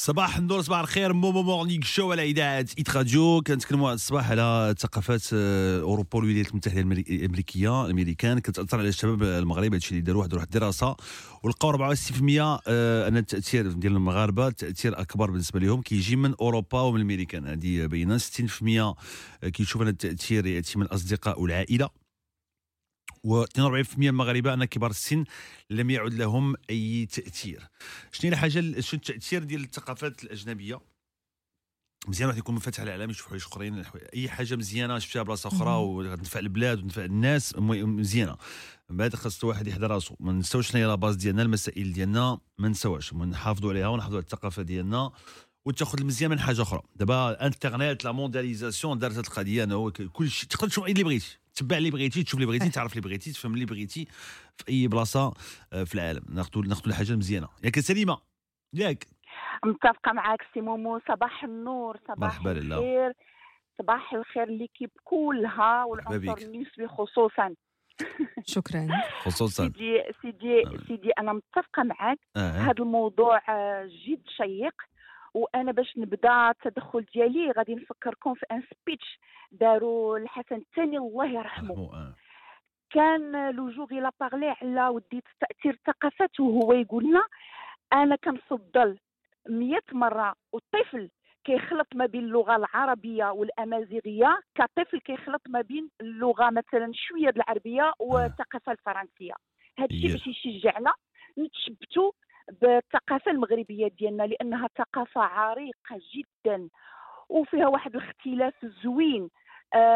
صباح النور صباح الخير. مومو Morning Show على إذاعة Hit Radio كنتكلموا هذا الصباح على ثقافات آه، أوروبا والولايات المتحدة الأمريكية الأمريكان. كتأثر على الشباب المغرب هادشي اللي داروا واحد واحد الدراسة. ولقاو 64% آه، أن التأثير ديال المغاربة التاثير أكبر بالنسبة لهم. كيجي من أوروبا ومن الأمريكان. هذه باينة. 60% كيشوف أن التأثير يأتي من الأصدقاء والعائلة. و42% من المغاربة أن كبار السن لم يعد لهم أي تأثير. شنو الحاجة شنو التأثير ديال الثقافات الأجنبية؟ مزيان واحد يكون منفتح على العالم يشوف حوايج أخرين أي حاجة مزيانة شفتها بلاصة أخرى وتنفع البلاد وتنفع الناس مزيانة. من بعد خاص الواحد يحضر راسو. ما نساوش شنو هي la base ديالنا المسائل ديالنا ما نساوهاش نحافظوا عليها ونحافظوا على الثقافة ديالنا وتاخذ المزيان من حاجة أخرى. دابا الإنترنت la mondialisation دارت القضية انه كل شيء تقدر تشوف اللي بغيتي. تتبع اللي بغيتي تشوف اللي بغيتي تعرف اللي بغيتي تفهم اللي بغيتي في أي بلاصة آه، في العالم. ناخذوا ناخذوا الحاجة المزيانه ياك سليمة. ياك. متفقة معاك سي مومو. صباح النور صباح مرحبا لله. الخير. صباح الخير l'équipe كلها والعنصر بك. النسبي خصوصا. شكرا. خصوصا. سيدي سيدي سيدي أنا متفقة معك آه. هذا الموضوع آه، جد شيق. وأنا باش نبدأ التدخل ديالي غادي نفكركم في un speech داروا الحسن الثاني الله يرحمه آه. كان لوجوغي لا بارلي على وديت تأثير الثقافات وهو يقول لنا أنا كنفضل 100 مرة والطفل كيخلط ما بين اللغة العربية والأمازيغية كطفل كيخلط ما بين اللغة مثلا شوية العربية والثقافة الفرنسية هذا الشيء Yeah. باش يشجعنا نتشبتوا بالثقافة المغربية ديالنا لأنها ثقافة عريقة جدا وفيها واحد الاختلاف زوين آه